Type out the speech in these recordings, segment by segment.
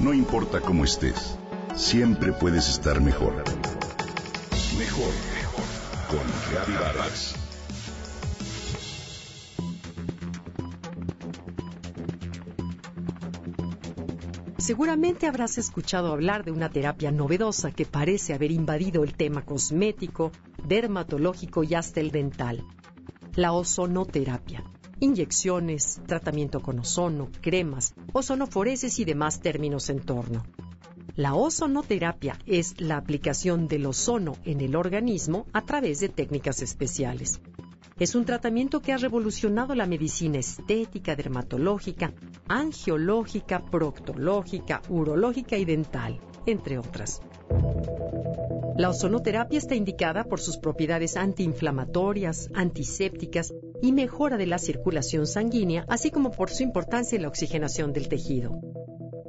No importa cómo estés, siempre puedes estar mejor. Mejor, mejor. Con Vargas. Seguramente habrás escuchado hablar de una terapia novedosa que parece haber invadido el tema cosmético, dermatológico y hasta el dental. La ozonoterapia. Inyecciones, tratamiento con ozono, cremas, ozonoforeses y demás términos en torno. La ozonoterapia es la aplicación del ozono en el organismo a través de técnicas especiales. Es un tratamiento que ha revolucionado la medicina estética, dermatológica, angiológica, proctológica, urológica y dental, entre otras. La ozonoterapia está indicada por sus propiedades antiinflamatorias, antisépticas y mejora de la circulación sanguínea, así como por su importancia en la oxigenación del tejido.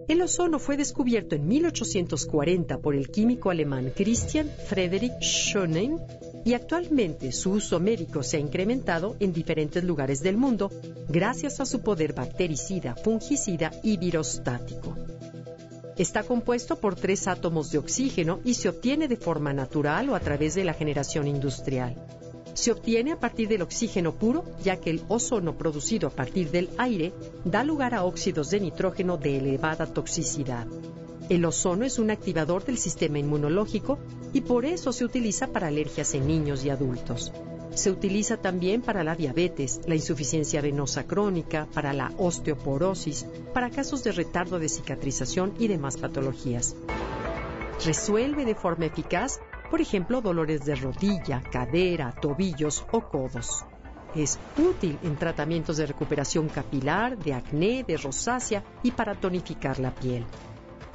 El ozono fue descubierto en 1840 por el químico alemán Christian Friedrich Schöning y actualmente su uso médico se ha incrementado en diferentes lugares del mundo gracias a su poder bactericida, fungicida y virostático. Está compuesto por tres átomos de oxígeno y se obtiene de forma natural o a través de la generación industrial. Se obtiene a partir del oxígeno puro, ya que el ozono producido a partir del aire da lugar a óxidos de nitrógeno de elevada toxicidad. El ozono es un activador del sistema inmunológico y por eso se utiliza para alergias en niños y adultos. Se utiliza también para la diabetes, la insuficiencia venosa crónica, para la osteoporosis, para casos de retardo de cicatrización y demás patologías. Resuelve de forma eficaz, por ejemplo, dolores de rodilla, cadera, tobillos o codos. Es útil en tratamientos de recuperación capilar, de acné, de rosácea y para tonificar la piel.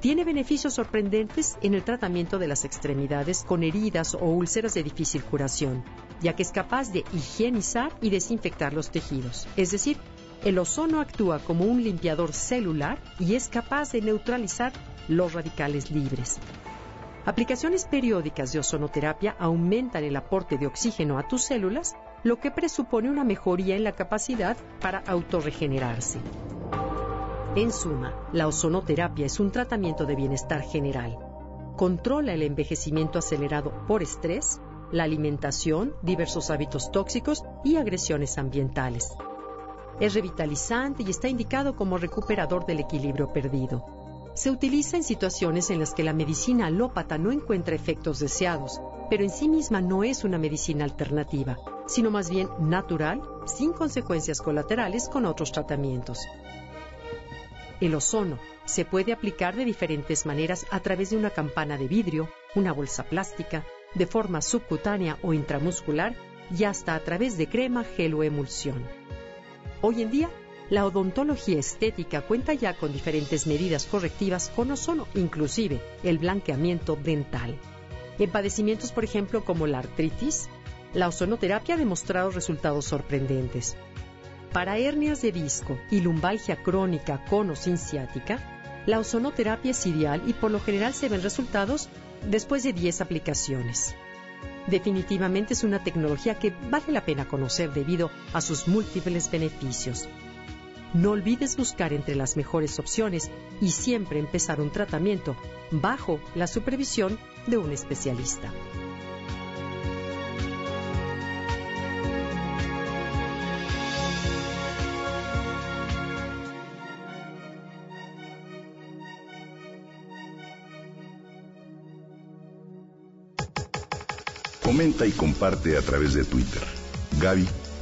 Tiene beneficios sorprendentes en el tratamiento de las extremidades con heridas o úlceras de difícil curación, ya que es capaz de higienizar y desinfectar los tejidos. Es decir, el ozono actúa como un limpiador celular y es capaz de neutralizar los radicales libres. Aplicaciones periódicas de ozonoterapia aumentan el aporte de oxígeno a tus células, lo que presupone una mejoría en la capacidad para autorregenerarse. En suma, la ozonoterapia es un tratamiento de bienestar general. Controla el envejecimiento acelerado por estrés, la alimentación, diversos hábitos tóxicos y agresiones ambientales. Es revitalizante y está indicado como recuperador del equilibrio perdido. Se utiliza en situaciones en las que la medicina alópata no encuentra efectos deseados, pero en sí misma no es una medicina alternativa, sino más bien natural, sin consecuencias colaterales con otros tratamientos. El ozono se puede aplicar de diferentes maneras a través de una campana de vidrio, una bolsa plástica, de forma subcutánea o intramuscular y hasta a través de crema, gel o emulsión. Hoy en día, la odontología estética cuenta ya con diferentes medidas correctivas con ozono, inclusive el blanqueamiento dental. En padecimientos, por ejemplo, como la artritis, la ozonoterapia ha demostrado resultados sorprendentes. Para hernias de disco y lumbalgia crónica con o ciática, la ozonoterapia es ideal y por lo general se ven resultados después de 10 aplicaciones. Definitivamente es una tecnología que vale la pena conocer debido a sus múltiples beneficios. No olvides buscar entre las mejores opciones y siempre empezar un tratamiento bajo la supervisión de un especialista. Comenta y comparte a través de Twitter. Gaby-Vargas.